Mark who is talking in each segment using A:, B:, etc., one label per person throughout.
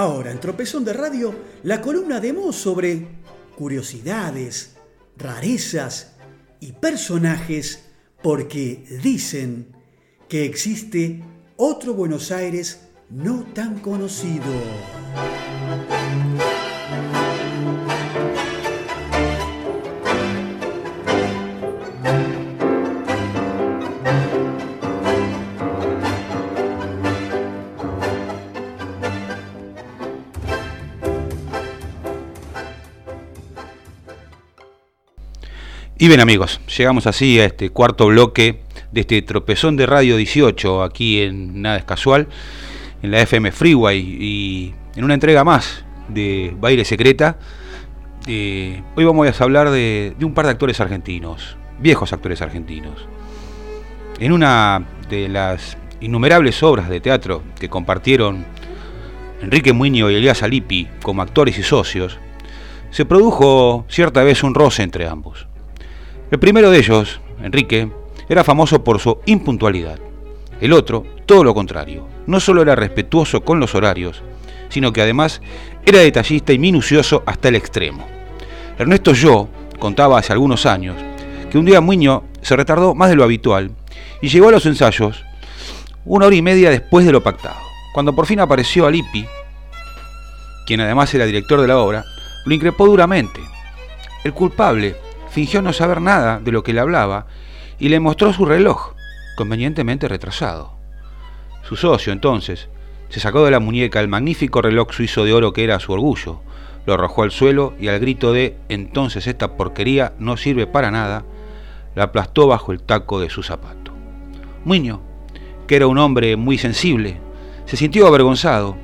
A: Ahora, en Tropezón de Radio, la columna de Mo sobre curiosidades, rarezas y personajes porque dicen que existe otro Buenos Aires no tan conocido.
B: Y bien amigos, llegamos así a este cuarto bloque de este tropezón de Radio 18 aquí en Nada es Casual, en la FM Freeway y en una entrega más de Baile Secreta. Eh, hoy vamos a hablar de, de un par de actores argentinos, viejos actores argentinos. En una de las innumerables obras de teatro que compartieron Enrique Muñoz y Elías Alipi como actores y socios, se produjo cierta vez un roce entre ambos. El primero de ellos, Enrique, era famoso por su impuntualidad. El otro, todo lo contrario. No solo era respetuoso con los horarios, sino que además era detallista y minucioso hasta el extremo. Ernesto Yo contaba hace algunos años que un día Muño se retardó más de lo habitual y llegó a los ensayos una hora y media después de lo pactado. Cuando por fin apareció Alipi, quien además era director de la obra, lo increpó duramente. El culpable fingió no saber nada de lo que le hablaba y le mostró su reloj, convenientemente retrasado. Su socio, entonces, se sacó de la muñeca el magnífico reloj suizo de oro que era su orgullo, lo arrojó al suelo y al grito de entonces esta porquería no sirve para nada, la aplastó bajo el taco de su zapato. Muño, que era un hombre muy sensible, se sintió avergonzado,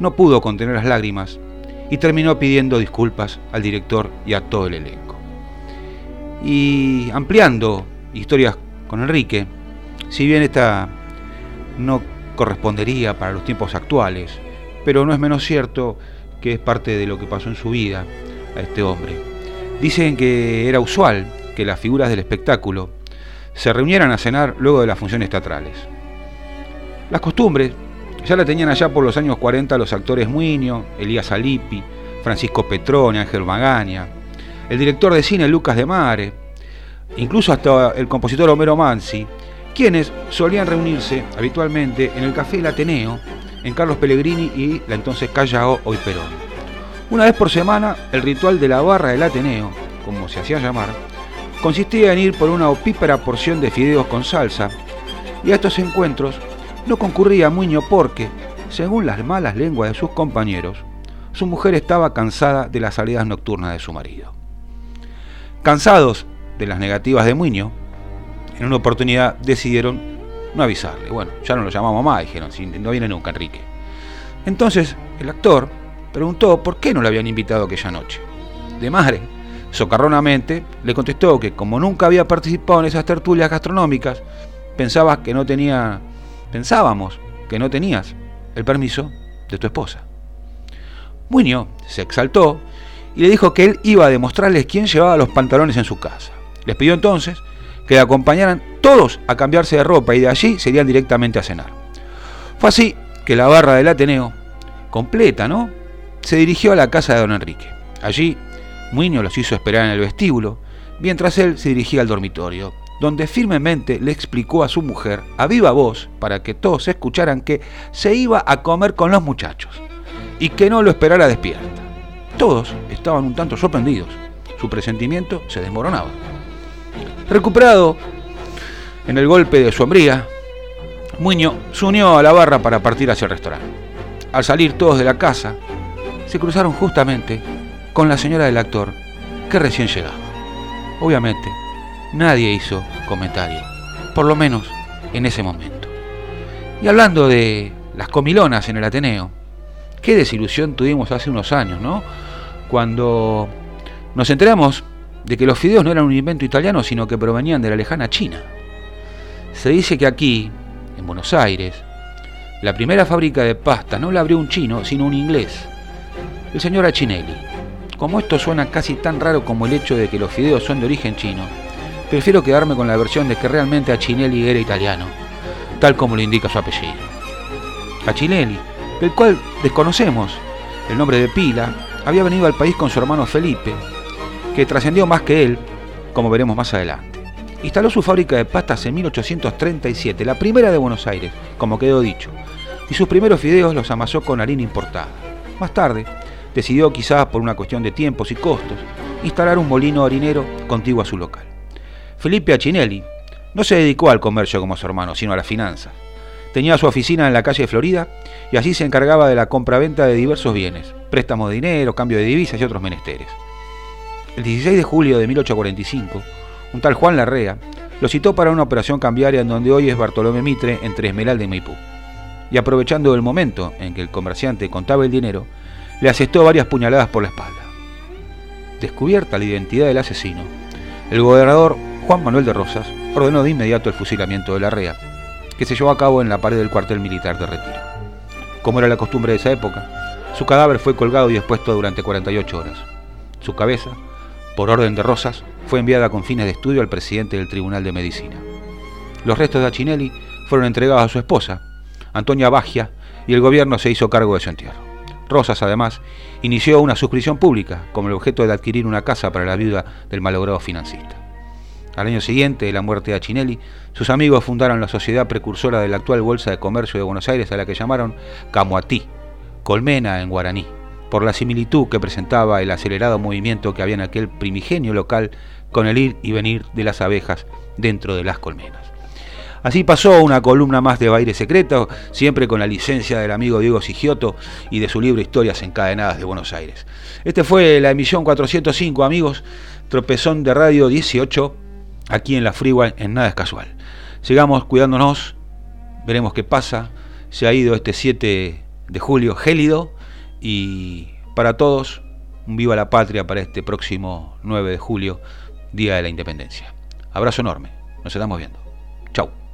B: no pudo contener las lágrimas y terminó pidiendo disculpas al director y a todo el elenco. Y ampliando historias con Enrique, si bien esta no correspondería para los tiempos actuales, pero no es menos cierto que es parte de lo que pasó en su vida a este hombre. Dicen que era usual que las figuras del espectáculo se reunieran a cenar luego de las funciones teatrales. Las costumbres ya la tenían allá por los años 40 los actores Muño, Elías Alipi, Francisco Petrone, Ángel Magaña, el director de cine Lucas de Mare, incluso hasta el compositor Homero Mansi, quienes solían reunirse habitualmente en el Café El Ateneo, en Carlos Pellegrini y la entonces Callao, hoy Perón. Una vez por semana, el ritual de la barra del Ateneo, como se hacía llamar, consistía en ir por una opípera porción de fideos con salsa, y a estos encuentros no concurría Muño porque, según las malas lenguas de sus compañeros, su mujer estaba cansada de las salidas nocturnas de su marido. Cansados de las negativas de Muño, en una oportunidad decidieron no avisarle. Bueno, ya no lo llamamos más, dijeron, no viene nunca Enrique. Entonces el actor preguntó por qué no lo habían invitado aquella noche. De madre, socarronamente, le contestó que como nunca había participado en esas tertulias gastronómicas, pensaba que no tenía, pensábamos que no tenías el permiso de tu esposa. Muño se exaltó y le dijo que él iba a demostrarles quién llevaba los pantalones en su casa. Les pidió entonces que le acompañaran todos a cambiarse de ropa y de allí serían directamente a cenar. Fue así que la barra del Ateneo, completa, ¿no? Se dirigió a la casa de don Enrique. Allí, Muñoz los hizo esperar en el vestíbulo, mientras él se dirigía al dormitorio, donde firmemente le explicó a su mujer, a viva voz, para que todos escucharan que se iba a comer con los muchachos y que no lo esperara despierta. Todos estaban un tanto sorprendidos. Su presentimiento se desmoronaba. Recuperado en el golpe de su hombría, Muño se unió a la barra para partir hacia el restaurante. Al salir todos de la casa, se cruzaron justamente con la señora del actor, que recién llegaba. Obviamente, nadie hizo comentario, por lo menos en ese momento. Y hablando de las comilonas en el Ateneo, qué desilusión tuvimos hace unos años, ¿no? Cuando nos enteramos de que los fideos no eran un invento italiano, sino que provenían de la lejana China. Se dice que aquí, en Buenos Aires, la primera fábrica de pasta no la abrió un chino, sino un inglés, el señor Achinelli. Como esto suena casi tan raro como el hecho de que los fideos son de origen chino, prefiero quedarme con la versión de que realmente Achinelli era italiano, tal como lo indica su apellido. Achinelli del cual desconocemos el nombre de pila, había venido al país con su hermano Felipe, que trascendió más que él, como veremos más adelante. Instaló su fábrica de pastas en 1837, la primera de Buenos Aires, como quedó dicho, y sus primeros fideos los amasó con harina importada. Más tarde, decidió, quizás por una cuestión de tiempos y costos, instalar un molino harinero contiguo a su local. Felipe Achinelli no se dedicó al comercio como su hermano, sino a la finanza. Tenía su oficina en la calle Florida y así se encargaba de la compraventa de diversos bienes, préstamos de dinero, cambio de divisas y otros menesteres. El 16 de julio de 1845, un tal Juan Larrea lo citó para una operación cambiaria en donde hoy es Bartolomé Mitre entre Esmeralda y Maipú. Y aprovechando el momento en que el comerciante contaba el dinero, le asestó varias puñaladas por la espalda. Descubierta la identidad del asesino, el gobernador Juan Manuel de Rosas ordenó de inmediato el fusilamiento de Larrea, que se llevó a cabo en la pared del cuartel militar de retiro. Como era la costumbre de esa época, su cadáver fue colgado y expuesto durante 48 horas. Su cabeza, por orden de Rosas, fue enviada con fines de estudio al presidente del Tribunal de Medicina. Los restos de Achinelli fueron entregados a su esposa, Antonia Bagia, y el gobierno se hizo cargo de su entierro. Rosas, además, inició una suscripción pública con el objeto de adquirir una casa para la viuda del malogrado financista. Al año siguiente de la muerte de Achinelli, sus amigos fundaron la sociedad precursora de la actual Bolsa de Comercio de Buenos Aires, a la que llamaron Camuatí, colmena en guaraní, por la similitud que presentaba el acelerado movimiento que había en aquel primigenio local con el ir y venir de las abejas dentro de las colmenas. Así pasó una columna más de Baile Secreto, siempre con la licencia del amigo Diego Sigioto y de su libro Historias encadenadas de Buenos Aires. Este fue la emisión 405, amigos, tropezón de radio 18, aquí en la Freeway, en Nada es Casual. Sigamos cuidándonos, veremos qué pasa. Se ha ido este 7 de julio gélido y para todos, un viva la patria para este próximo 9 de julio, Día de la Independencia. Abrazo enorme, nos estamos viendo. Chau.